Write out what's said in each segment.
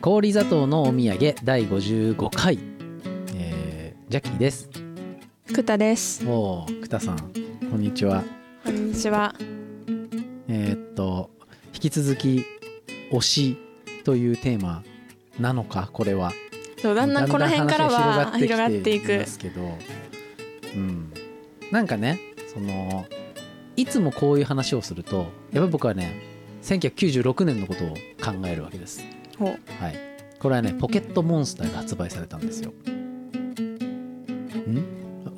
氷砂糖のお土産第55回、えー、ジャッキーです。くたです。おおくたさんこんにちは。こんにちは。えーっと引き続き推しというテーマなのかこれは。そうだんだんこの辺からは広がっていまくすけどうん。なんかねそのいつもこういう話をするとやっぱり僕はね1996年のことを考えるわけですはい。これはねポケットモンスターが発売されたんですよ。ん？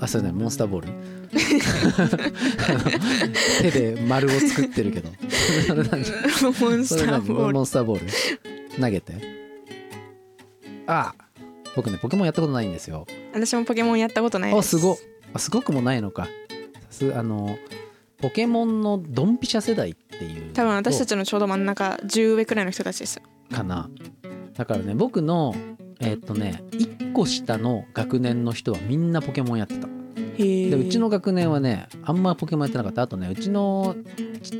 あそれねモンスターボール？手で丸を作ってるけど。それ何モンスターボール。モンスターボール？投げて。あ僕ねポケモンやったことないんですよ。私もポケモンやったことないです。あすごっ。あすごくもないのか。さすあのポケモンのドンピシャ世代っていう多分私たちちのちょうど真ん中10上くらいの人たちですよかな。だからね僕のえーっとね1個下の学年の人はみんなポケモンやってた。でうちの学年はねあんまポケモンやってなかった。あとねうちの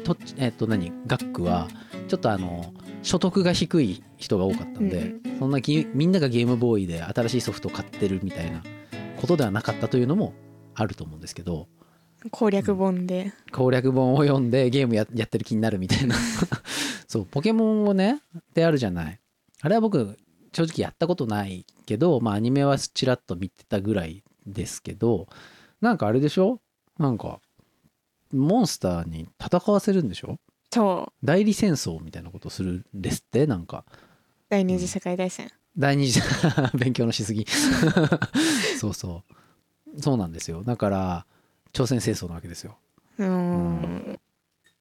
とえーっと何？学区はちょっとあの所得が低い人が多かったんで、そんなゲみんながゲームボーイで新しいソフトを買ってるみたいなことではなかったというのもあると思うんですけど攻略本で。攻略本を読んでゲームややってる気になるみたいな。そうポケモンをねってあるじゃない。あれは僕正直やったことないけどまあアニメはちらっと見てたぐらいですけどなんかあれでしょ？なんかモンスターに戦わせるんでしょ？そう。代理戦争みたいなことするんですってなんか。第二次世界大戦。第二次 勉強のしすぎ。そうそう。そうなんですよ。だから朝鮮戦争なわけですよ。うーん。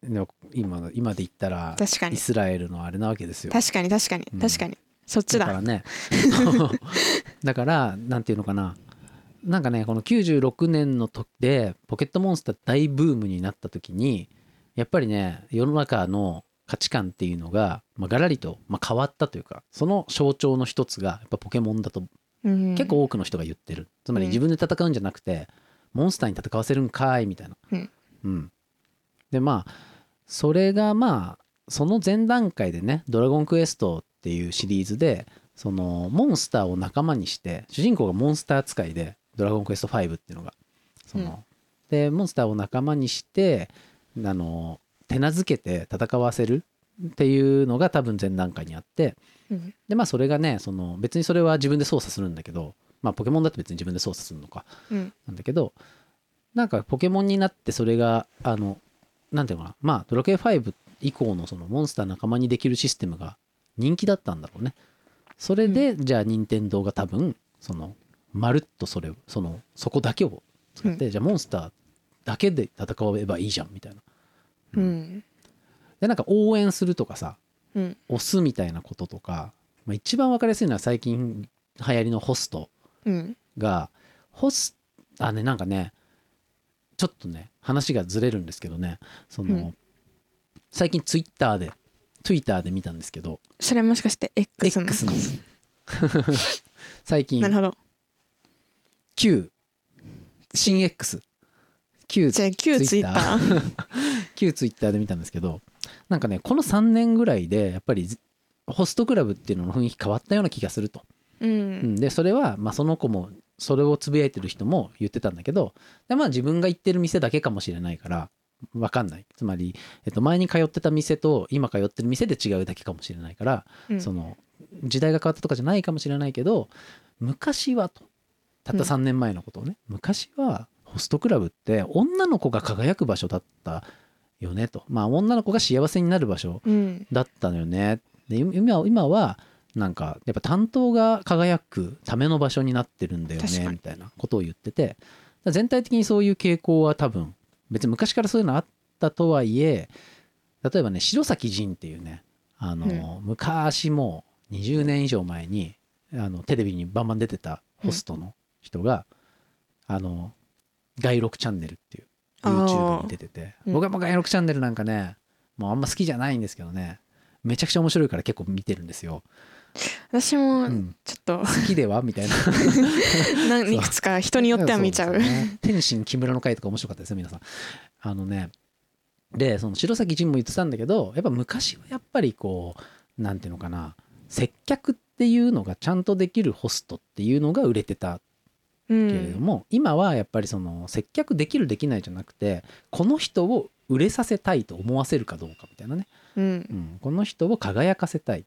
でも今今で言ったらイ確かに。スラエルのあれなわけですよ。確かに確かにうん。確かに。そっちだ。だからね。だからなんていうのかな。なんかねこの96年の時でポケットモンスター大ブームになった時にやっぱりね世の中の価値観っていうのが、まあ、ガラリと、まあ、変わったというかその象徴の一つがやっぱポケモンだとうん。結構多くの人が言ってる。つまりうん。自分で戦うんじゃなくて、モンスターに戦わせるんかいみたいな。うん。うん。でまあそれがまあその前段階でね「ドラゴンクエスト」っていうシリーズでそのモンスターを仲間にして主人公がモンスター使いで「ドラゴンクエスト5」っていうのが。その、うん。でモンスターを仲間にしてあの手なずけて戦わせるっていうのが多分前段階にあって。うん。でまあそれがねその別にそれは自分で操作するんだけどまあポケモンだって別に自分で操作するのかうん。なんだけどなんかポケモンになってそれがあのなんていうのかな。まあドラクエ5以降のそのモンスター仲間にできるシステムが人気だったんだろうね。それで、じゃあ任天堂が多分そのまるっとそれをそのそこだけを使って、じゃあモンスターだけで戦えばいいじゃんみたいな。うん。でなんか応援するとかさうん。押すみたいなこととか、まあ、一番わかりやすいのは最近流行りのホストうんがホスあねなんかねちょっとね話がずれるんですけどね。その、うん。最近ツイッターでツイッターで見たんですけど。それもしかして X の？X の。最近なるほど。旧新 X 旧じゃあ旧ツイッター。旧ツイッターで見たんですけどなんかねこの3年ぐらいでやっぱりホストクラブっていうのの雰囲気変わったような気がするとううん。ん、でそれは、まあ、その子もそれをつぶやいてる人も言ってたんだけどで、まあ、自分が行ってる店だけかもしれないから分かんない。つまり、えっと、前に通ってた店と今通ってる店で違うだけかもしれないから、うん。その時代が変わったとかじゃないかもしれないけど昔はと。たった3年前のことをね、昔はホストクラブって女の子が輝く場所だったよねと。まあ女の子が幸せになる場所うん。だったのよね。で今今はなんかやっぱ担当が輝くための場所になってるんだよねみたいなことを言ってて全体的にそういう傾向は多分別に昔からそういうのあったとはいえ例えばね白崎仁っていうねあの、昔もう20年以上前にあのテレビにバンバン出てたホストの人が、あの外録チャンネルっていう YouTube に出ててうん。僕はもう外録チャンネルなんかねもうあんま好きじゃないんですけどねめちゃくちゃ面白いから結構見てるんですよ。私もうん。ちょっと。好きでは？みたいな。何いくつか人によっては見ちゃう。そですよね。天心木村の回とか面白かったですよ皆さん。あのね。でその白崎仁も言ってたんだけどやっぱ昔はやっぱりこうなんていうのかな。接客っていうのがちゃんとできるホストっていうのが売れてたうんけれども、今はやっぱりその接客できるできないじゃなくてこの人を売れさせたいと思わせるかどうかみたいなね、うん。うん、この人を輝かせたい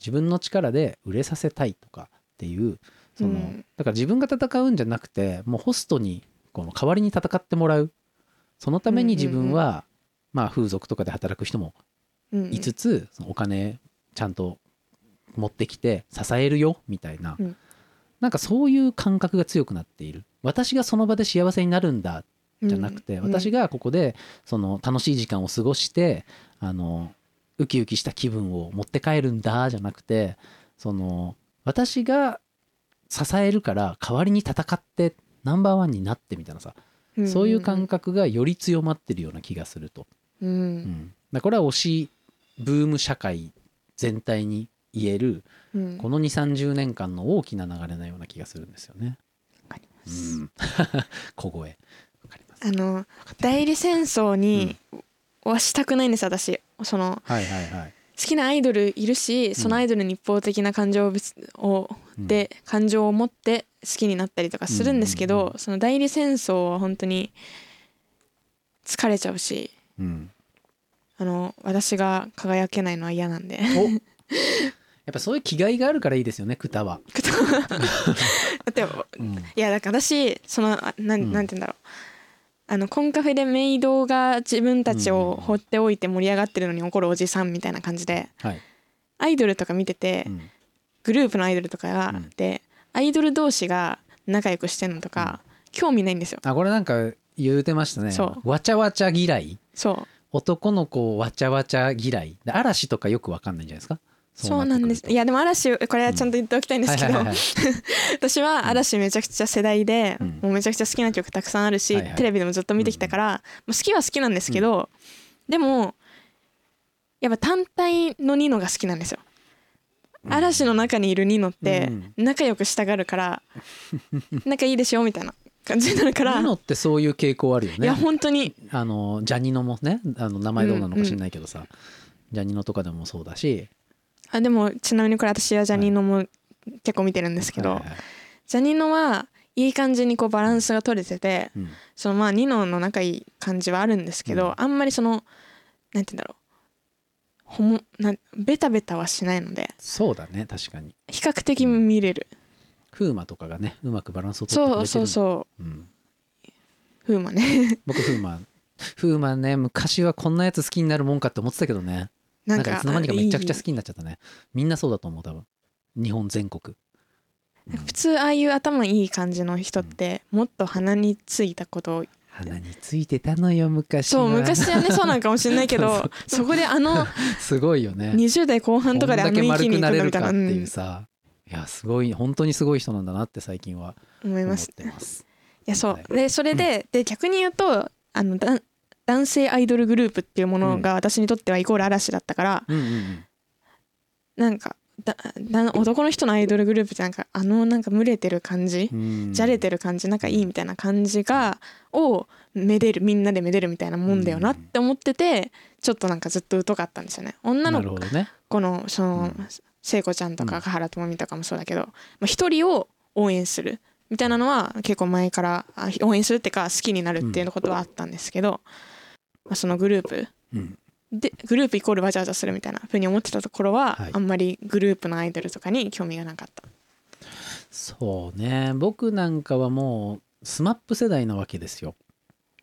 自分の力で売れさせたいとかっていうその、うん。だから自分が戦うんじゃなくてもうホストにこの代わりに戦ってもらう。そのために自分は、まあ風俗とかで働く人もうんいつつ、そのお金ちゃんと持ってきて支えるよみたいな、うん。なんかそういう感覚が強くなっている。私がその場で幸せになるんだじゃなくて、うん。私がここでその楽しい時間を過ごしてあのウキウキした気分を持って帰るんだじゃなくてその私が支えるから代わりに戦ってナンバーワンになってみたいなさ、うん。そういう感覚がより強まってるような気がすると。ううん。ん、だこれは推しブーム社会全体に言えるうん。この2 3 0年間の大きな流れなような気がするんですよね。わかりまうすん、小声。わかります。あの代理戦争にはしたくないんです私そのはいはいはい。好きなアイドルいるしそのアイドルに一方的な感情をうん。で感情を持って好きになったりとかするんですけど、うん。うんうその代理戦争は本当に疲れちゃうしうん、あの私が輝けないのは嫌なんで。お。やっぱそういう気概があるからいいですよねクタは。だってうん。いやだから私そのあなん。なんて言うんだろうあのコンカフェでメイドが自分たちを放っておいて盛り上がってるのに怒るおじさんみたいな感じではい。アイドルとか見てて、うん。グループのアイドルとかが、うん。でアイドル同士が仲良くしてんのとか、興味ないんですよ。あこれなんか言うてましたね。そう。わちゃわちゃ嫌い？そう。男の子わちゃわちゃ嫌い？で嵐とかよくわかんないんじゃないですか？そうなんです。いややでも嵐これはちゃんと言っておきたいんですけど、私は嵐めちゃくちゃ世代で、うん。もうめちゃくちゃ好きな曲たくさんあるし、はいはい。テレビでもずっと見てきたから、もう好きは好きなんですけど、でもやっぱ単体のニノが好きなんですよ。嵐の中にいるニノってうん。仲良くしたがるから 仲いいでしょみたいな感じになるから、ニノってそういう傾向あるよね。いや本当に。あのジャニノもねあの名前どうなのか知んないけどさ、ジャニノとかでもそうだしあでもちなみにこれ私はジャニーノも結構見てるんですけど、はいはい。ジャニーノはいい感じにこうバランスが取れててうん。そのまあニノの仲いい感じはあるんですけど、うん。あんまりそのなんて言うんだろう。ほもなんベタベタはしないのでそうだね確かに。比較的見れる、風磨とかがねうまくバランスを取ってくれてる。そうそうそう、ん、う風磨ね。僕風磨。風磨ね昔はこんなやつ好きになるもんかって思ってたけどねななんんかいつの間にかめちゃくちゃ好い。きになっちゃったね。みんなそうだと思う多分。日本全国、普通ああいう頭いい感じの人ってもっと鼻についたことを鼻についてたのよ昔は。そう昔はね そうなんかもしれないけどそこであの すごいよね。20代後半とかであの域に行くみたいな、かっていううんさ、いやすごい本当にすごい人なんだなって最近は思います。いやそう、はい。でそれでで逆に言うとあのだ男性アイドルグループっていうものが私にとってはイコール嵐だったから、うんうんうん。なんかだだ男の人のアイドルグループってなんかあのなんか群れてる感じ、うん。じゃれてる感じ仲いいみたいな感じがをめでるみんなでめでるみたいなもんだよなって思っててちょっとなんかずっと疎かったんですよね。女なの子のそのうん。聖子ちゃんとうん。か香原朋美とかもそうだけどまあ一人を応援するみたいなのは結構前からあ応援するっていうか好きになるっていうことはあったんですけど、まあ、そのグループ。うん。でグループイコールわちゃわちゃするみたいなふうに思ってたところは、はい。あんまりグループのアイドルとかに興味がなかった。そうね。僕なんかはもう SMAP 世代なわけですよ。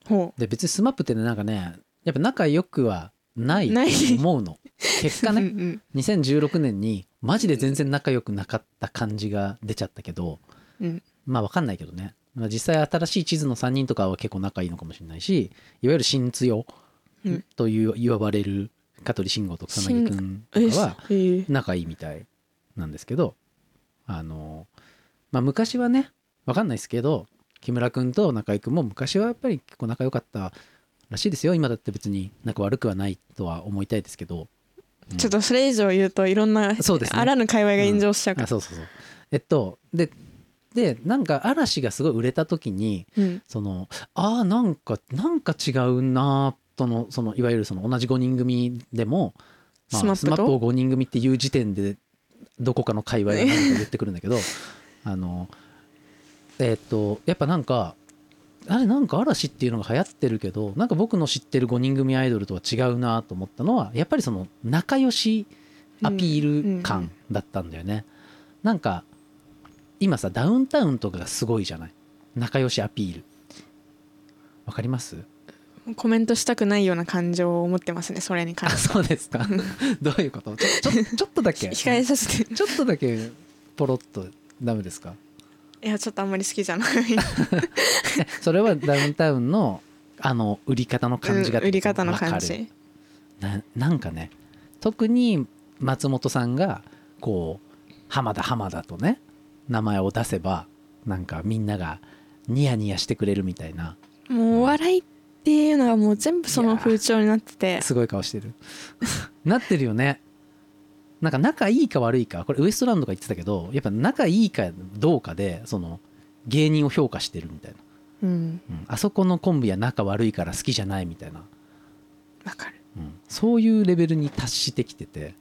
ほで別に SMAP ってねなんかねやっぱ仲良くはないと思うの。結果う、ねうん。うん2016年にマジで全然仲良くなかった感じが出ちゃったけどうん。まあわかんないけどね。まあ実際新しい地図の3人とかは結構仲いいのかもしれないしいわゆる新強うん。という言われる香取慎吾と草薙くんとかはえー仲いいみたいなんですけどあのまあ昔はねわかんないですけど木村くんと中居くんも昔はやっぱり結構仲良かったらしいですよ。今だって別に仲悪くはないとは思いたいですけど、うん。ちょっとそれ以上言うといろんなそうですね。あらぬ界隈が炎上しちゃうから、あそうそうそう。えっとででなんか嵐がすごい売れた時にうん。そのあーなんかなんか違うなとのそのいわゆるその同じ5人組でも、まあ、スマップを5人組っていう時点でどこかの界隈が 何か言ってくるんだけどあのえっ、とやっぱなんかあれなんか嵐っていうのが流行ってるけどなんか僕の知ってる5人組アイドルとは違うなと思ったのはやっぱりその仲良しアピール感だったんだよね、なんか今さダウンタウンとかがすごいじゃない？仲良しアピール。わかります？コメントしたくないような感情を持ってますねそれに関あして。そうですか。どういうこと？ちょちょちょっとだけ。控えさせて。ちょっとだけポロッと。ダメですか？いやちょっとあんまり好きじゃない。え それはダウンタウンのあの売り方の感じがうん売り方の感じ。ななんかね特に松本さんがこう浜田浜田とね名前を出せばなんかみんながニヤニヤしてくれるみたいな。もうお笑いっていうのがもう全部その風潮になってて。すごい顔してる。なってるよね。なんか仲いいか悪いかこれウエストランドが言ってたけどやっぱ仲いいかどうかでその芸人を評価してるみたいな、うん。うん。あそこのコンビは仲悪いから好きじゃないみたいな。わかる。うん。そういうレベルに達してきてて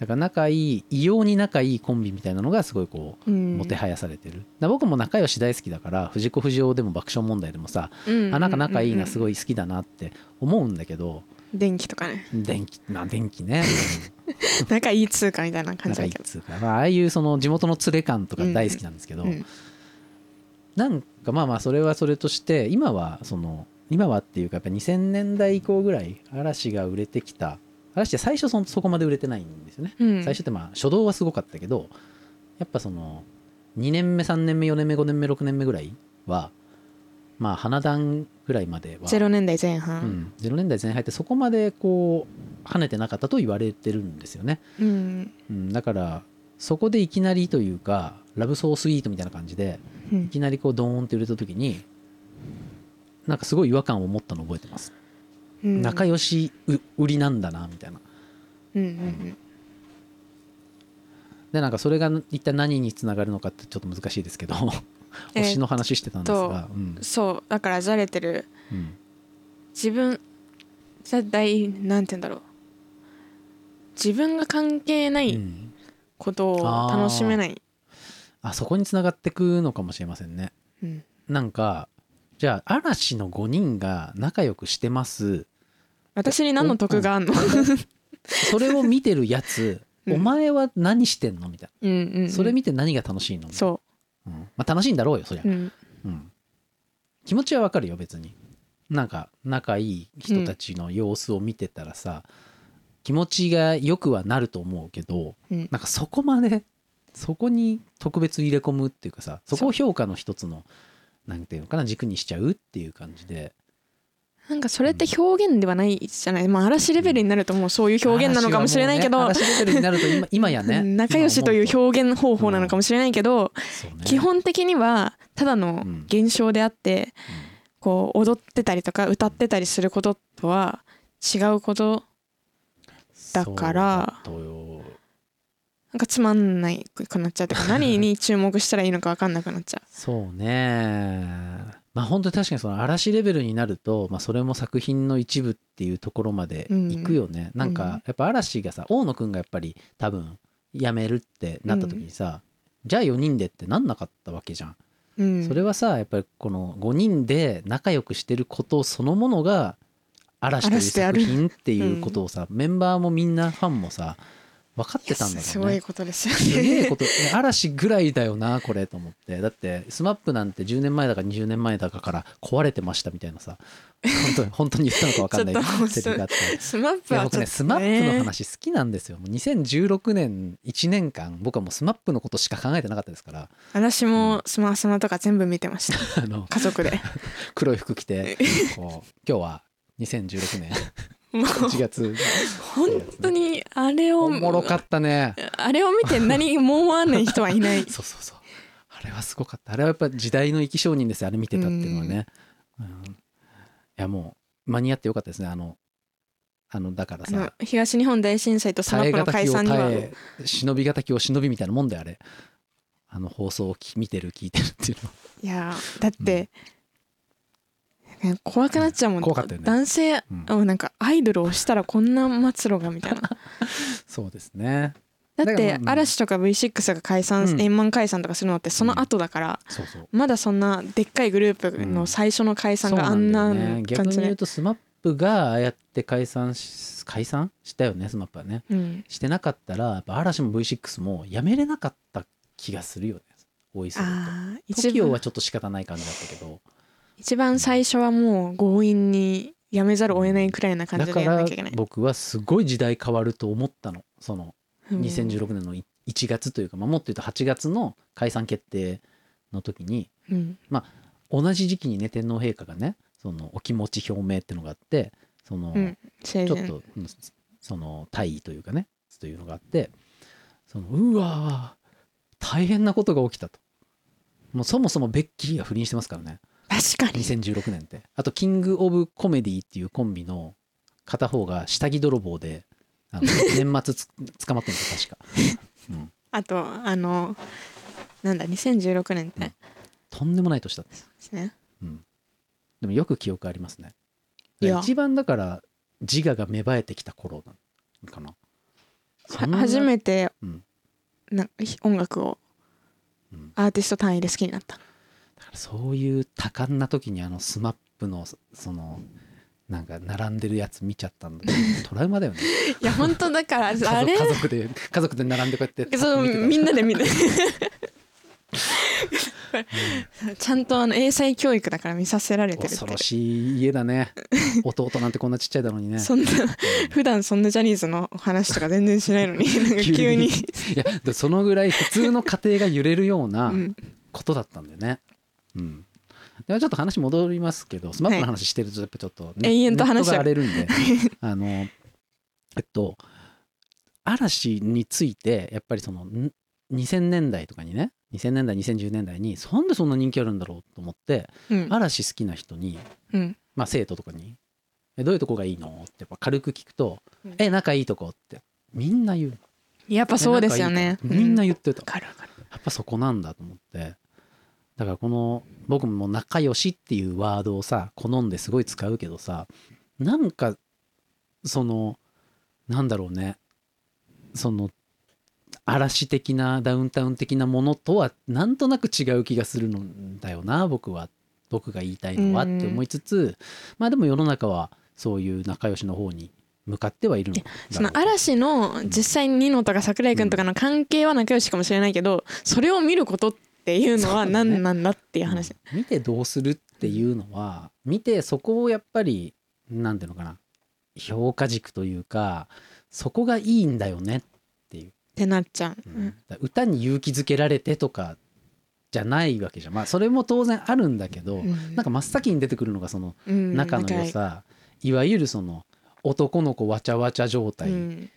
だから仲いい異様に仲いいコンビみたいなのがすごいこううん。もてはやされてる、僕も仲良し大好きだから藤子不二雄でも爆笑問題でもさ、うんあなんか仲いいなすいごい好きだなって思うんだけど電気とかね。電気まあ電気ね。仲いい通貨みたいな感じ仲いいだけど。っつうか、まあ、ああいうその地元の連れ感とか大好きなんですけど、うんなんかまあまあそれはそれとして今はその今はっていうかやっぱ2000年代以降ぐらい嵐が売れてきた嵐って最初そそこまで売れてないんですよね、うん。最初ってまあ初動はすごかったけどやっぱその2年目3年目4年目5年目6年目ぐらいはまあ花壇ぐらいまでは0年代前う半ん、0年代前半ってそこまでこう跳ねてなかったと言われてるんですよね、うん。うん、だからそこでいきなりというかラブソースイートみたいな感じでうん。いきなりこうドーンって売れた時になんかすごい違和感を持ったのを覚えてます、うん仲良しう売りなんだなみたいな。うんうんでなんかそれが一体何につながるのかってちょっと難しいですけど えー推しの話してたんですが、うん。うんそうだからじゃれてる。うん。自分じゃ大なんて言うんだろう。自分が関係ないうん。ことを楽しめない、あそこにつながってくのかもしれませんね。うん。なんかじゃあ嵐の5人が仲良くしてます私に何の得があんの？それを見てるやつ、うん。お前は何してんの？みたいうんうんうん。なそれ見て何が楽しいの、そう。ん。まあ、楽しいんだろうよそりゃ。う、う、ん、うん。気持ちはわかるよ別に。なんか仲いい人たちの様子を見てたらさ、気持ちが良くはなると思うけどうん。なんかそこまでそこに特別入れ込むっていうかさそこを評価の一つのなんていうのかな軸にしちゃうっていう感じでなんかそれって表現ではないじゃない、まあ、嵐レベルになるともうそういう表現なのかもしれないけど、ね嵐レベルになると今今やね。仲良しという表現方法なのかもしれないけど、そうね。基本的にはただのうん現象であって、こう踊ってたりとか歌ってたりすることとは違うことだからなんかつまんないくなっちゃうとか何に注目したらいいのか分かんなくなっちゃそうねまあ本当に確かにその嵐レベルになると、まあ、それも作品の一部っていうところまで行くよね、なんうんかやっぱ嵐がさ大野くんがやっぱり多分辞めるってなった時にさ、じゃあ4人でってなんなかったわけじゃん、う、うん、それはさやっぱりこの5人で仲良くしてることそのものが嵐という作品っていうことをさ、メンバーもみんなファンもさ分かってたんだろうね。すごいことですよすげえねこと、ね嵐ぐらいだよなこれと思って。だって SMAP なんて10年前だか20年前だかから壊れてましたみたいなさ。本当に本当に言ったのか分かんない。セリフがあって。スマッいや僕ねプはちょっと SMAP の話好きなんですよ。もう2016年1年間僕はもう SMAP のことしか考えてなかったですから。私もスマスマとか全部見てました。あの家族で。黒い服着てこう今日は2016年1月。本当にあれをおもろかったね。あれを見て何も思わない人はいない。そうそうそう。あれはすごかった。あれはやっぱ時代の生き証人ですよあれ見てたっていうのはね、うん、いやもう間に合ってよかったですね。あのあのだからさ。東日本大震災とスマップの解散には。忍び難きを忍びみたいなもんであれあの放送をき見てる聞いてるっていうのいやだって、ね怖くなっちゃうもん、怖かったよね。男性、うん。あなんかアイドルをしたらこんな末路がみたいな。そうですね。だって嵐とか V6 が解散、うん。円満解散とかするのってその後だから、そうそう。まだそんなでっかいグループの最初の解散があんなそうだよね。逆感じで。に言うと SMAP がああやって解散し解散したよね SMAP はね。うん。してなかったらやっぱ嵐も V6 もやめれなかった気がするよね。多いと。TOKIO は番。ちょっと仕方ない感じだったけど一番最初はもう強引にやめざるを得ないくらいな感じでやんなきゃいけない。僕はすごい時代変わると思ったの。そのうん2016年の1月というか、まあ、もっと言うと8月の解散決定の時にうん。同じ時期にね天皇陛下がねそのお気持ち表明っていうのがあってその、うん。ちょっとうんその大位というかねというのがあってそのうわー大変なことが起きたと。もうそもそもベッキーが不倫してますからね確かに。2016年って。あとキング・オブ・コメディっていうコンビの片方が下着泥棒であの 年末つ捕まってるんですよ確か、うん、あとあのなんだ2016年って。とんでもない年だった。ですね。うん、でもよく記憶ありますね。一番だから自我が芽生えてきた頃なのかな。初めてうん。な音楽をうん。アーティスト単位で好きになったそういう多感な時にあの SMAP のそそのなんか並んでるやつ見ちゃったんだ トラウマだよね。いや本当だからあ家族れ？家族で家族で並んでこうやってそうみんなで見てちゃんとあの英才教育だから見させられてる恐ろしい家だね。弟なんてこんなちっちゃいだろうにね。そんな普段そんなジャニーズの話とか全然しないのに なんか急に。いやでそのぐらい普通の家庭が揺れるようなうん。ことだったんだよね。うん。ではちょっと話戻りますけど、スマップの話してるとやっぱちょっと、ね永遠と話が荒れるんで、あのえっと嵐についてやっぱりそのん2000年代とかにね、2000年代2010年代になんでそんな人気あるんだろうと思って、うん。嵐好きな人に、うん。まあ生徒とかにえどういうとこがいいのってやっぱ軽く聞くと、うん。え仲いいとこってみんな言う。やっぱそうですよね。みんなう言ってた。わかるわかる。やっぱそこなんだと思ってだからこの僕も仲良しっていうワードをさ好んですごい使うけどさなんかそのなんだろうね。その嵐的なダウンタウン的なものとはなんとなく違う気がするんだよな僕は。僕が言いたいのはって思いつつまあでも世の中はそういう仲良しの方に向かってはいるのその嵐の実際にニノとか桜井君とかの関係は仲良しかもしれないけどそれを見ることっていうのは何なんだっていう話。うん見てどうするっていうのは見てそこをやっぱりなんていうのかな。評価軸というかそこがいいんだよねっていう、ってなっちゃう。うん。歌に勇気づけられてとかじゃないわけじゃん。まあそれも当然あるんだけど、うん。なんか真っ先に出てくるのがそのうん仲の良さ、いわゆるその男の子わちゃわちゃ状態、うん。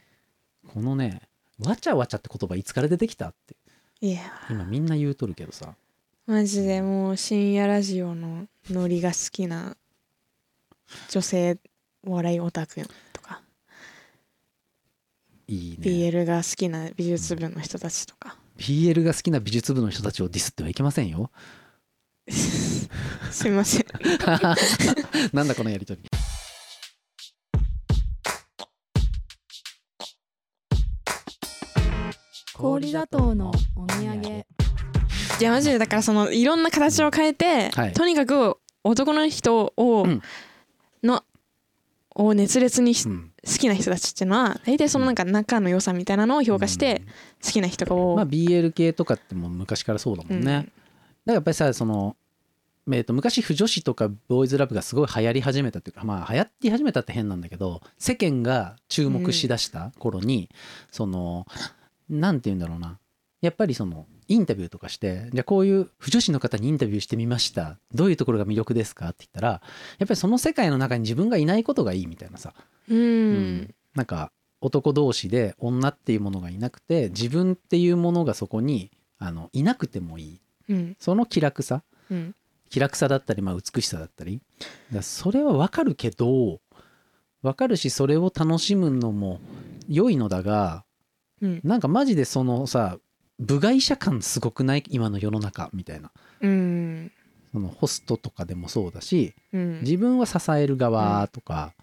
このねわちゃわちゃって言葉いつから出てきたっていや。今みんな言うとるけどさ。マジでもう深夜ラジオのノリが好きな女性お笑いオタクとか。いいね。BL が好きな美術部の人たちとか。BL が好きな美術部の人たちをディスってはいけませんよ。すいません。なんだこのやりとり氷砂糖のお土産。いやマジでだからそのいろんな形を変えて、はい。とにかく男の人を、うん。のを熱烈にしうん。好きな人たちっていうのは大体そのなんか仲の良さみたいなのを評価して好きな人が多い、まあ BL 系とかってもう昔からそうだもんね、だからやっぱりさそのえーと昔不女子とかボーイズラブがすごい流行り始めたっていうかまあ流行り始めたって変なんだけど世間が注目しだした頃に、そのなんて言うんだろうな。やっぱりそのインタビューとかしてじゃあこういう不女子の方にインタビューしてみました。どういうところが魅力ですかって言ったらやっぱりその世界の中に自分がいないことがいいみたいなさ。うん、うん。なんか男同士で女っていうものがいなくて自分っていうものがそこにあのいなくてもいい。うん。その気楽さ。うん。気楽さだったり、まあ、美しさだったり。だそれはわかるけどわかるしそれを楽しむのも良いのだがうん。なんかマジでそのさ部外者感すごくない？今の世の中みたいな。うん。そのホストとかでもそうだしうん。自分は支える側とか、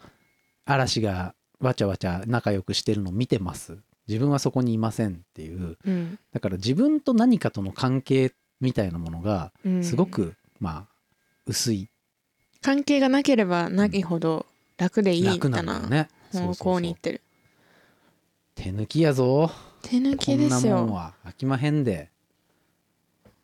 嵐がわちゃわちゃ仲良くしてるの見てます。自分はそこにいませんっていう。うん。だから自分と何かとの関係みたいなものがうん。すごく、まあ薄い。関係がなければないほど楽でいいみた楽いななんだよね。そう。方向に行ってる手抜きやぞ。手抜こんなきですよ。もんは飽きまへんで。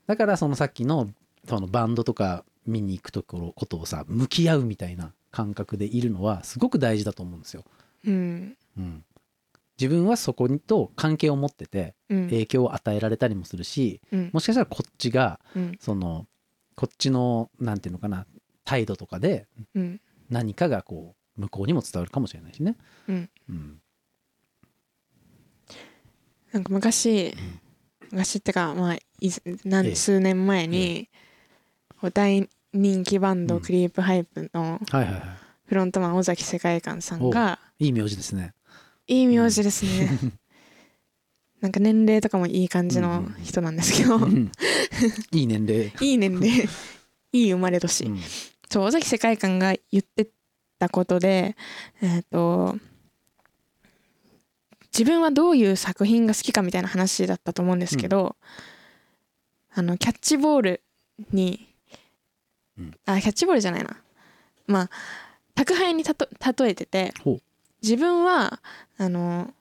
だからそのさっきのそのバンドとか見に行くところことをさ向き合うみたいな感覚でいるのはすごく大事だと思うんですよ、うん。うん、自分はそこにと関係を持っててうん。影響を与えられたりもするしうん。もしかしたらこっちがうん。そのこっちのなんていうのかな態度とかでうん。何かがこう向こうにも伝わるかもしれないしね。うん。うんなんか昔昔ってかまあいずなんええ。数年前にこう大人気バンドうんクリープハイプのフロントマン尾崎世界観さんがい。いい名字ですね。いい名字ですね。なんか年齢とかもいい感じの人なんですけど。うんいい年齢。いい年齢。いい生まれ年、うん。そう尾崎世界観が言ってたことでえっ、と自分はどういう作品が好きかみたいな話だったと思うんですけど、あのキャッチボールに、うん。あキャッチボールじゃないな。まあ宅配にたと例えてて自分はあの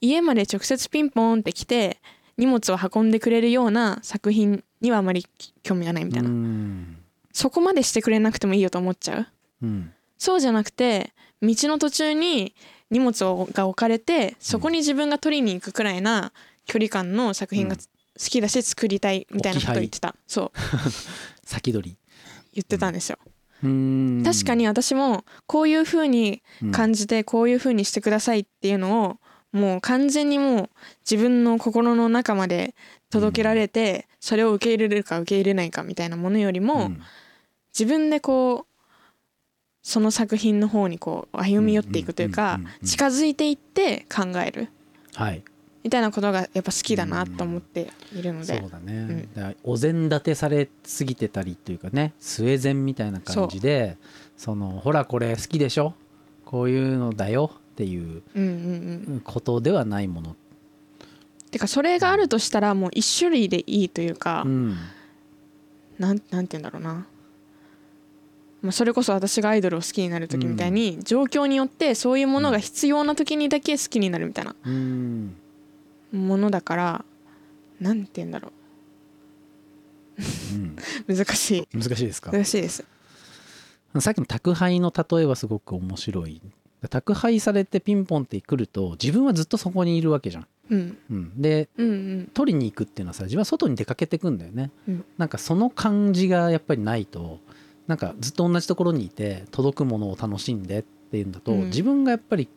家まで直接ピンポンって来て荷物を運んでくれるような作品にはあまり興味がないみたいな、うん。そこまでしてくれなくてもいいよと思っちゃう。うん。そうじゃなくて道の途中に荷物をが置かれてそこに自分が取りに行くくらいな距離感の作品がうん好きだし作りたいみたいなことを言ってた。そう。先取り。言ってたんですよ、うん。確かに私もこういう風に感じてこういう風にしてくださいっていうのをもう完全にもう自分の心の中まで届けられてそれを受け入れるか受け入れないかみたいなものよりも、うん。自分でこうその作品の方にこう歩み寄っていくというかうんうんうんうん近づいていって考える。はい。みたいなことがやっぱ好きだなと思っているので。そうだね、うん。お膳立てされすぎてたりというかね据え膳みたいな感じでそのほらこれ好きでしょ？こういうのだよっていううんうんうん。ことではないもの、てかそれがあるとしたらもう一種類でいいというか、うん、なんなんて言うんだろうな、まあ、それこそ私がアイドルを好きになる時みたいに、状況によってそういうものが必要な時にだけ好きになるみたいなうん。ものだからなんて言うんだろう。ん。う 難しい。難しいですか？難しいです。さっきの宅配の例えはすごく面白い。宅配されてピンポンって来ると自分はずっとそこにいるわけじゃん、うん。うん、でうんうん。取りに行くっていうのはさ自分は外に出かけてくんだよね、うん。なんかその感じがやっぱりないとなんかずっと同じところにいて届くものを楽しんでっていうんだと、うん。自分がやっぱり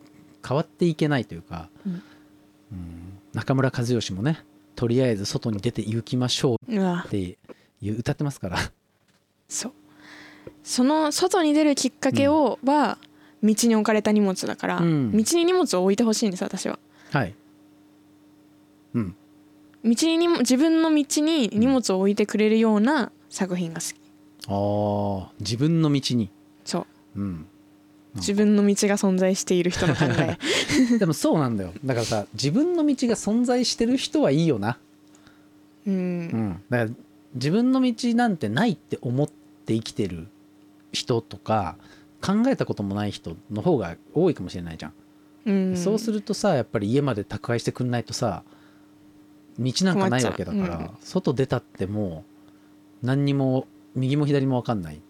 変わっていけないというか、うん。うん中村和義もねとりあえず外に出て行きましょうっていう歌ってますから。そう。その外に出るきっかけを、は道に置かれた荷物だから、うん。道に荷物を置いてほしいんです私は。はい。うん。道に自分の道に荷物を置いてくれるような作品が好きあー。自分の道に。そう。うん。自分の道が存在している人の考え。でもそうなんだよ。だからさ自分の道が存在してる人はいいよな。ううん。ん、だから自分の道なんてないって思って生きてる人とか考えたこともない人の方が多いかもしれないじゃん、うん。そうするとさやっぱり家まで宅配してくんないとさ道なんかないわけだから、うん。外出たってもう何にも右も左も分かんない。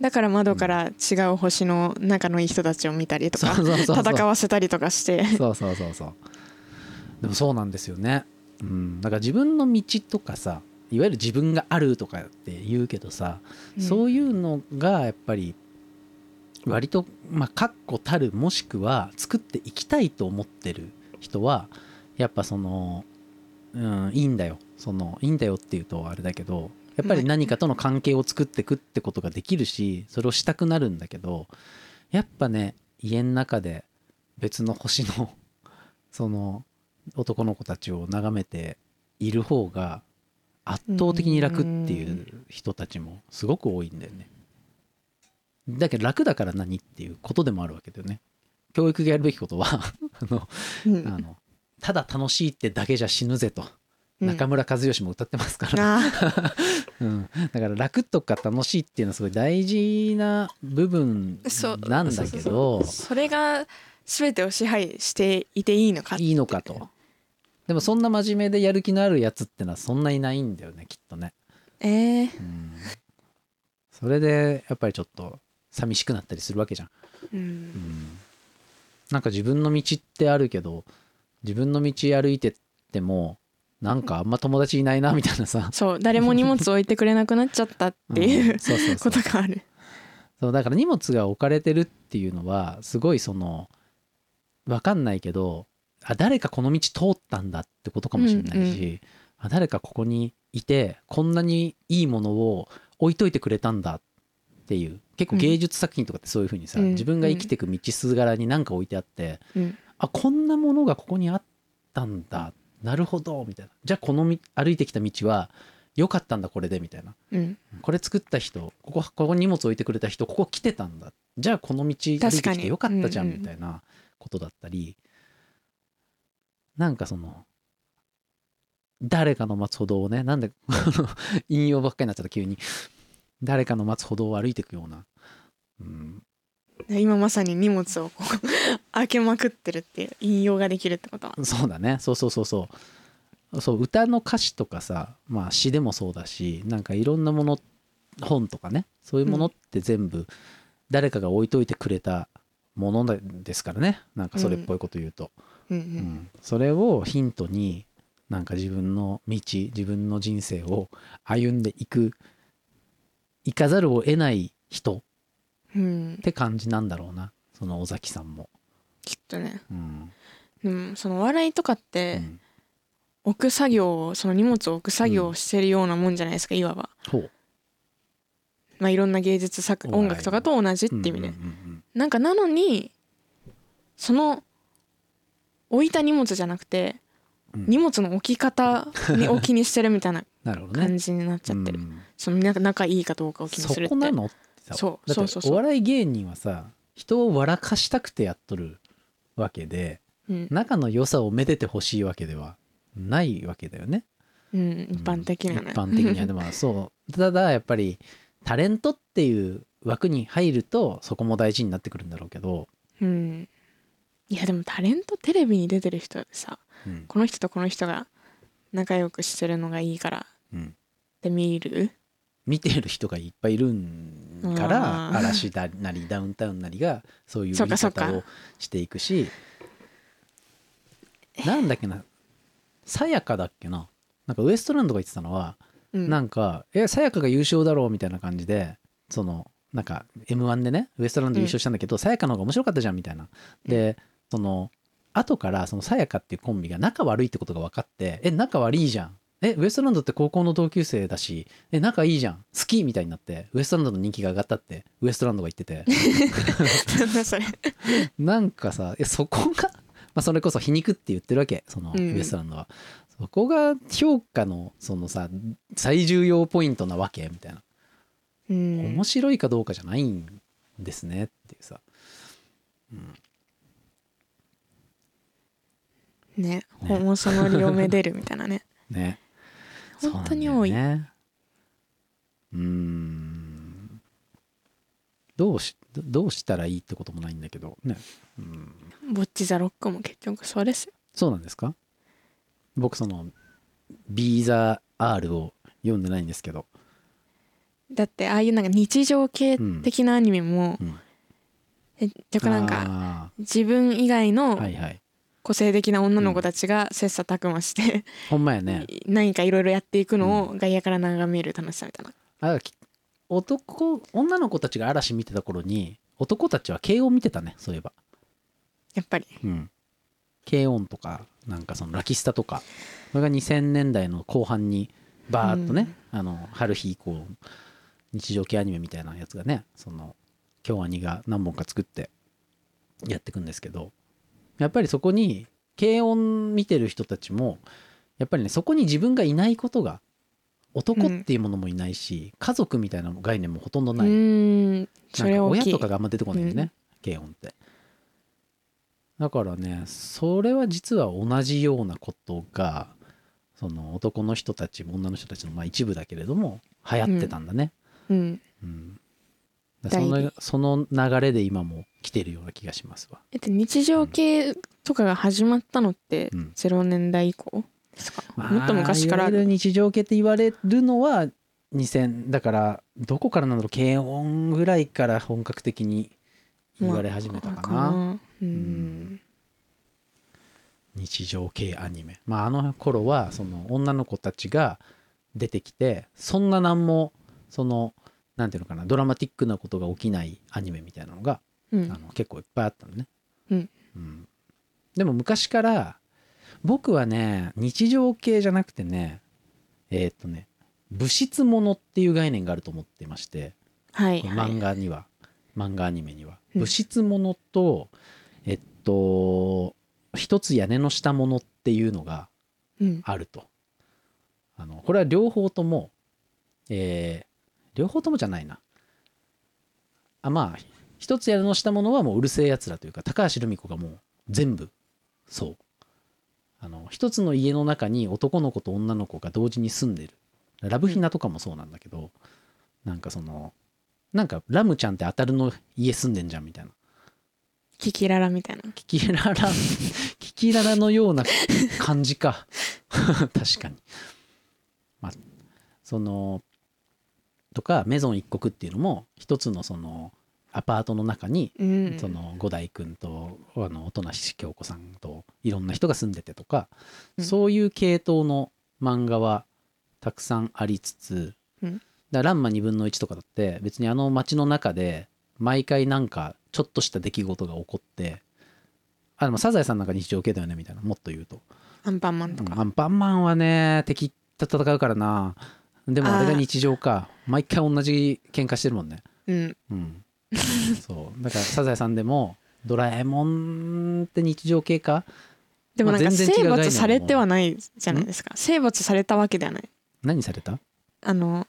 だから窓から違う星の仲のいい人たちを見たりとか戦わせたりとかして。そうそうそうそう。でもそうなんですよね。うん。だから自分の道とかさいわゆる自分があるとかって言うけどさ、そういうのがやっぱり割とまあ確固たるもしくは作っていきたいと思ってる人はやっぱそのうんいいんだよ。そのいいんだよっていうとあれだけどやっぱり何かとの関係を作っていくってことができるしそれをしたくなるんだけどやっぱね家の中で別の星の その男の子たちを眺めている方が圧倒的に楽っていう人たちもすごく多いんだよね。だけど楽だから何っていうことでもあるわけだよね。教育がやるべきことは あのうん。あのただ楽しいってだけじゃ死ぬぜと。うん。中村和義も歌ってますから、あ うん、だから楽とか楽しいっていうのはすごい大事な部分ーそう。なんだけどそれが全てを支配していていいのかいいのかと。でもそんな真面目でやる気のあるやつってのはそんないないんだよねきっとね、えー。うん、それでやっぱりちょっと寂しくなったりするわけじゃん、ううんん、なんか自分の道ってあるけど自分の道歩いてってもなんかあんま友達いないなみたいなさ。そう誰も荷物置いてくれなくなっちゃったっていう、んそうそうこそう。とがある。そうだから荷物が置かれてるっていうのはすごいそのわかんないけどあ誰かこの道通ったんだってことかもしれないし、うんあ誰かここにいてこんなにいいものを置いといてくれたんだっていう結構芸術作品とかってそういうふうにさ、うん。自分が生きていく道すがらに何か置いてあって、うん。あこんなものがここにあったんだなるほどみたいな。じゃあこのみ歩いてきた道は良かったんだこれでみたいな。うん。これ作った人ここここに荷物置いてくれた人ここ来てたんだ。じゃあこの道歩いてきてよかったじゃんみたいなことだったり、なんかその誰かの待つ歩道をねなんで 引用ばっかりになっちゃった急に。誰かの待つ歩道を歩いていくような、うん、今まさに荷物をこう 開けまくってるっていう引用ができるってことは。そうだね。そうそうそうそう。そう歌の歌詞とかさまあ詩でもそうだしなんかいろんなもの本とかね。そういうものって全部誰かが置いといてくれたものですからね。なんかそれっぽいこと言うと、うん。ううん。ん。それをヒントになんか自分の道自分の人生を歩んでいく行かざるを得ない人っうん。て感じなんだろうな。その尾崎さんも。きっとね。うん。でもそのお笑いとかっうてん。置く作業をその荷物を置く作業をしてるようなもんじゃないですかいわば。ほう。まあいろんな芸術作お笑い音楽とかと同じって意味で。うんうんうんなんかなのにその置いた荷物じゃなくてうん。荷物の置き方にを気にしてるみたいな なるほどね。感じになっちゃってる。うん。そのなんか仲いいかどうかを気にそするって。こなのってさそうそうそうお笑い芸人はさ人を笑かしたくてやっとるわけでうん。仲の良さをめでてほしいわけではないわけだよね。うん一般的にはね一般的には。でも そう。ただやっぱりタレントっていう枠に入るとそこも大事になってくるんだろうけど、うん。いやでもタレントテレビに出てる人でさうん。この人とこの人が仲良くしてるのがいいからうん。で見る見てる人がいっぱいいるんから嵐だなりダウンタウンなりがそういう見方をしていくしなんだっけなさやかだっけななんかウエストランドが言ってたのは、うん。なんか「えさやかが優勝だろう」みたいな感じでそのなんか m 1でねウエストランド優勝したんだけどさやかの方が面白かったじゃんみたいな。でその後からそのさやかっていうコンビが仲悪いってことが分かって「え仲悪いじゃん」えウエストランドって高校の同級生だしえ仲いいじゃん。好きみたいになってウエストランドの人気が上がったってウエストランドが言ってて。なんだそれ。なんかさえそこが、まあ、それこそ皮肉って言ってるわけそのウうん。エストランドは、そこが評価のそのさ最重要ポイントなわけみたいな。うん。面白いかどうかじゃないんですねっていうさ、うん、ね。ホモソノリをめでるみたいなね。ね本当に多い。そうね。ん。どうしどどうしたらいいってこともないんだけどね、うん、ボッチ・ザ・ロックも結局そうですよ。そうなんですか？僕その「ビーザ R」を読んでないんですけど、だってああいうなんか日常系的なアニメも、うん、え結局なんかあ自分以外ーのはいはい個性的な女の子たちが切磋琢磨して、ほんまやね。何かいろいろやっていくのを外野から眺める楽しさみたいな。あき男女の子たちが嵐見てた頃に男たちは軽音見てたねそういえば。やっぱり。うん。軽音とかなんかそのラキスタとか。これが2000年代の後半にバーッとね、あの春日以降日常系アニメみたいなやつがねその京アニが何本か作ってやっていくんですけどやっぱりそこに軽音見てる人たちもやっぱりねそこに自分がいないことが男っていうものもいないし、家族みたいな概念もほとんどうない、なんか親とかがあんま出てこないんだよね、軽音って。だからねそれは実は同じようなことがその男の人たち女の人たちのまあ一部だけれども流行ってたんだね。うん。うんそ代のその流れで今も来てるような気がしますわ。えっと日常系とかが始まったのってうん。0年代以降？ですか、もっと昔から。ある日常系って言われるのは2000だからどこからなんだろう軽音ぐらいから本格的に言われ始めたかな。なうん。日常系アニメ。まああの頃はその女の子たちが出てきてそんな何もそのなんていうのかなドラマティックなことが起きないアニメみたいなのが、うん。あの結構いっぱいあったのね、うん。うん。でも昔から僕はね日常系じゃなくてねえーっとね物質ものっていう概念があると思ってましてはい。は漫い画には漫画アニメには。うん。物質ものと、えっと一つ屋根の下ものっていうのがうん。あると。あのこれは両方ともえー両方ともじゃないな。あまあ一つ屋根の下ものはもううるせえやつらというか高橋留美子がもう全部そう。あの一つの家の中に男の子と女の子が同時に住んでる。ラブヒナとかもそうなんだけど、なんかそのなんかラムちゃんって当たるの家住んでんじゃんみたいな。キキララみたいな。キキララ キキララのような 感じか。確かに。まあそのとかメゾン一国っていうのも一つのそのアパートの中にうん。その五代君とあの音無京子さんといろんな人が住んでてとか、うん。そういう系統の漫画はたくさんありつつ、うん。だランマ2分の1とかだって別にあの街の中で毎回なんかちょっとした出来事が起こってあでもサザエさんなんか日常系だよねみたいなもっと言うと、アンパンマンとか、うんアンパンマンはね敵と戦うからなでもあれが日常か。毎回同じ喧嘩してるもんね。うん。うん、そう。だから「サザエさん」でも「ドラえもん」って日常系か？でもなんか征う概念伐されてはないじゃないですか。征伐されたわけではない。何された？あの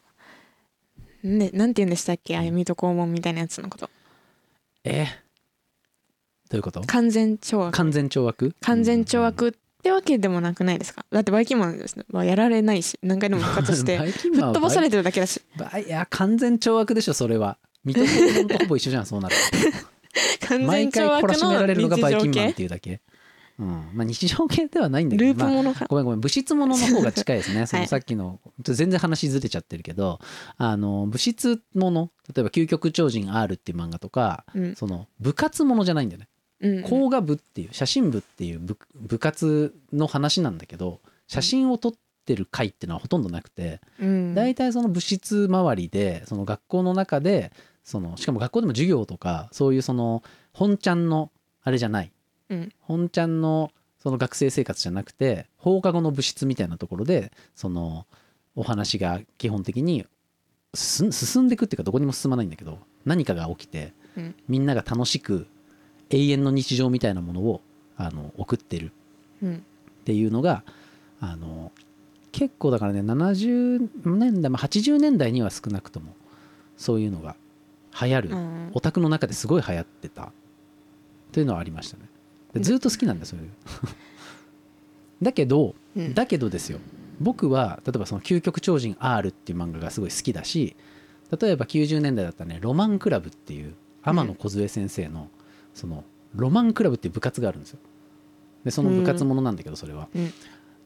ねなんて言うんでしたっけ？あゆみと肛門みたいなやつのこと。え？どういうこと？完全懲悪。完全懲悪？完全懲悪ってわけでもなくないですか？だってバイキンマンはやられないし何回でも復活して 吹っ飛ばされてるだけだし。バイいや完全懲悪でしょそれは。水戸黄門とほぼ一緒じゃんそうなると。完全毎回懲悪懲らしめられるのがバイキンマンっ系ていうだけ。うん。まあ日常系ではないんだけどループまあものか。ごめんごめん。物質ものの方が近いですね。そのさっきの全然話ずれちゃってるけどあの物質もの例えば「究極超人 R」っていう漫画とかうん。その部活ものじゃないんだよね。うん工画部っていう写真部っていう部部活の話なんだけど写真を撮ってる回っていうのはほとんどなくてうん。大体その物質周りでその学校の中でそのしかも学校でも授業とかそういうその本ちゃんのあれじゃない。うん。本ちゃんのその学生生活じゃなくて放課後の部室みたいなところでそのお話が基本的に進んでいくっていうかどこにも進まないんだけど何かが起きてうん。みんなが楽しく永遠の日常みたいなものをあの送ってる。うん。っていうのがあの結構だからね70年代、まあ、80年代には少なくともそういうのが流行る、うんオタクの中ですごい流行ってた。というのはありましたね。でずっと好きなんだよそういうだけどうん。だけどですよ。僕は例えばその「究極超人 R」っていう漫画がすごい好きだし例えば90年代だったらね「ロマンクラブ」っていう天野梢先生のそのロマンクラブっていう部活があるんですよ。でその部活ものなんだけどそれは、うん。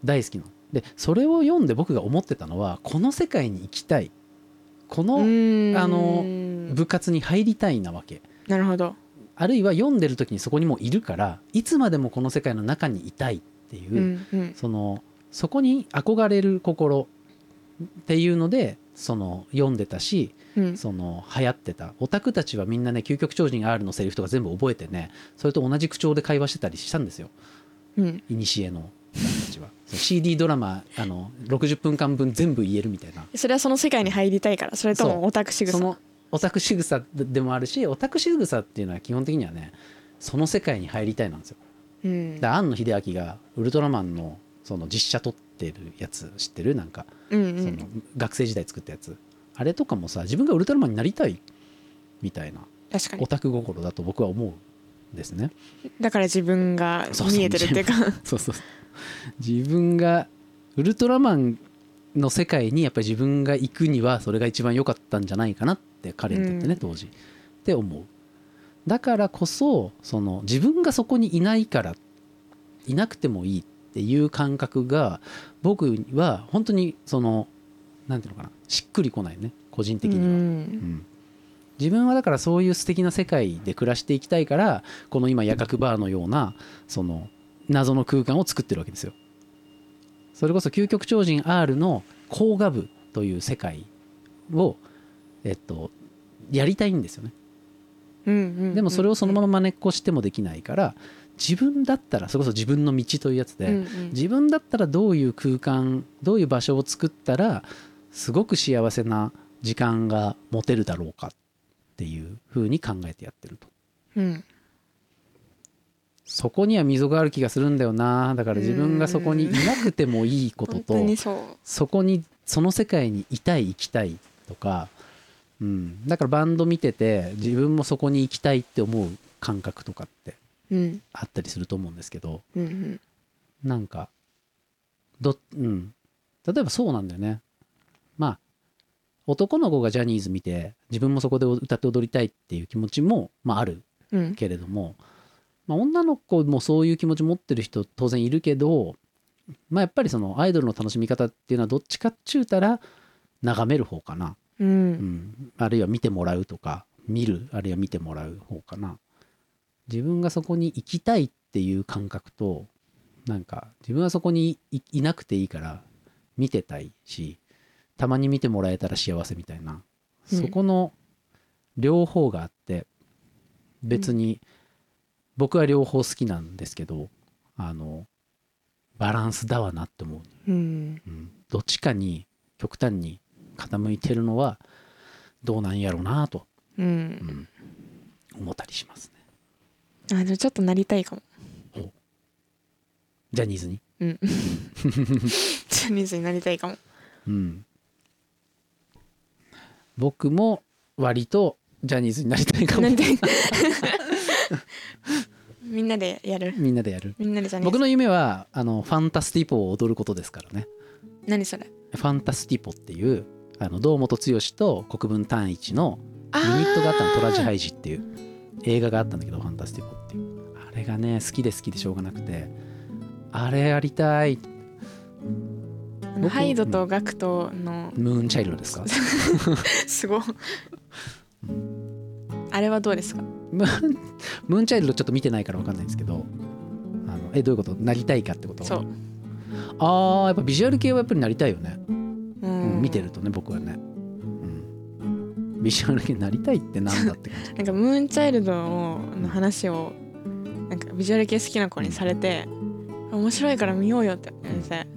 大好きなの。でそれを読んで僕が思ってたのはこの世界に行きたい。このうん。あの部活に入りたいなわけ。なるほど。あるいは読んでる時にそこにもういるからいつまでもこの世界の中にいたいっていう、うんうん。そのそこに憧れる心っていうのでその読んでたしうん。その流行ってた。オタクたちはみんなね究極超人 R のセリフとか全部覚えてねそれと同じ口調で会話してたりしたんですよ。うん。いにしえの。人たちは。CD ドラマあの60分間分全部言えるみたいな。それはその世界に入りたいからそれともオタク仕草。そのオタク仕草でもあるしオタク仕草っていうのは基本的にはねその世界に入りたいなんですよ。うん。だ庵野秀明がウルトラマンのその実写撮ってるやつ知ってる？なんかうんうん。その学生時代作ったやつ。あれとかもさ自分がウルトラマンになりたいみたいな確かに。オタク心だと僕は思うですね。だから自分が見えてるっていうか。そうそう 自分がウルトラマンの世界にやっぱり自分が行くにはそれが一番良かったんじゃないかなって彼にとってね、うん。当時って思う。だからこそその自分がそこにいないからいなくてもいいっていう感覚が僕は本当にそのなんていうのかなしっくりこないね個人的には、うん。うん。自分はだからそういう素敵な世界で暮らしていきたいからこの今夜角バーのようなその謎の空間を作ってるわけですよ。それこそ究極超人 R の工画部という世界をえっとやりたいんですよね。うんうん。でもそれをそのまま真似っこしてもできないから自分だったらそれこそ自分の道というやつで、うんうん。自分だったらどういう空間どういう場所を作ったらすごく幸せな時間が持てるだろうかっていうふうに考えてやってると。うん。そこには溝がある気がするんだよな。だから自分がそこにいなくてもいいこと本とそこにその世界にいたい行きたいとか、うん、だからバンド見てて自分もそこに行きたいって思う感覚とかってうんあったりすると思うんですけどうんうん。なんかどうん。例えばそうなんだよね。まあ男の子がジャニーズ見て自分もそこで歌って踊りたいっていう気持ちも、まあ、あるうん。けれども、まあ、女の子もそういう気持ち持ってる人当然いるけど、まあ、やっぱりそのアイドルの楽しみ方っていうのはどっちかっちゅうたら眺める方かな、ううんん、あるいは見てもらうとか見るあるいは見てもらう方かな自分がそこに行きたいっていう感覚となんか自分はそこにいいなくていいから見てたいしたまに見てもらえたら幸せみたいな。うん。そこの両方があって別に僕は両方好きなんですけどあのバランスだわなって思う、うん。うん、どっちかに極端に傾いてるのはどうなんやろうなと、ううんん、思ったりしますねあでもちょっとなりたいかも。ジャニーズに？うん。ジャニーズになりたいかも。うん。僕も割とジャニーズになりたいかも。みんなでやる？みんなでやる。みんなでジャニーズ？僕の夢はあのファンタスティポを踊ることですからね。何それ？ファンタスティポっていうあの堂本剛と国分単一のあユニットがあったのトラジハイイジっていう映画があったんだけどファンタスティポっていう。あれがね好きで好きでしょうがなくて。あれやりたい。僕ハイドとガクトのムーンチャイルドですか？すごい。あれはどうですか？ムーンチャイルドちょっと見てないから分かんないんですけどあのえどういうこと？なりたいかってこと？そう。あーやっぱビジュアル系はやっぱりなりたいよね、ううんん見てるとね僕はね、うん、ビジュアル系なりたいってなんだって感じ。なんかムーンチャイルドの話をなんかビジュアル系好きな子にされて面白いから見ようよって言われて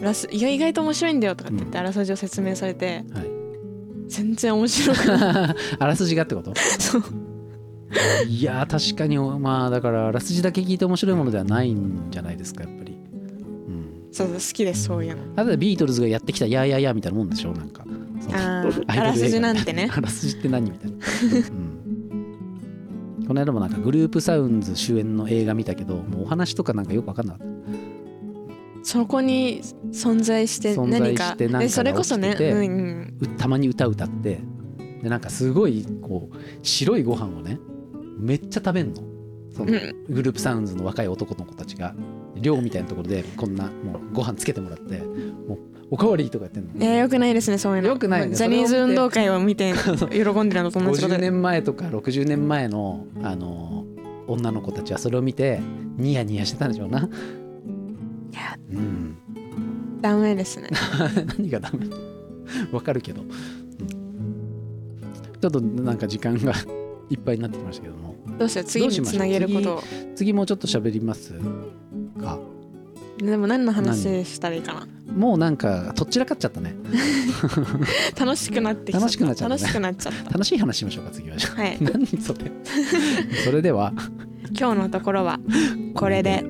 ラスいや意外と面白いんだよとかって言ってあらすじを説明されてはい。全然面白くない。あらすじがってこと？そう。いやー確かにまあだからあらすじだけ聞いて面白いものではないんじゃないですかやっぱり、うん、そうそう好きですそういうの。ただビートルズがやってきた「やーやーやー」みたいなもんでしょなんかあ あらすじなんてね。あらすじって何みたいな、うん、この間もなんかグループサウンズ主演の映画見たけどもうお話とかなんかよく分かんなかった。そこに存在して何か。して何それこそねうんうん。うたまに歌歌ってでなんかすごいこう白いご飯をねめっちゃ食べんの。そのうん。グループサウンズの若い男の子たちが。寮みたいなところでこんなもうご飯つけてもらってもうおかわりとかやってんの？えー、よくないですねそういうの。よくないよね。ジャニーズ運動会を見て喜んでるのと同じこと50で年前とか60年前のあの女の子たちはそれを見てニヤニヤしてたんでしょうな。いやうん、ダメですね。何がダメ？わかるけど、うん。ちょっとなんか時間が いっぱいになってきましたけども。どうしよう次につなげることを。次もうちょっと喋りますかでも何の話したらいいかな？もうなんかとっちらかっちゃったね。楽しくなってきた。楽しくなっちゃったね。楽しくなっちゃっ楽しい話しましょうか次ははい。何それ？それでは。今日のところはこれで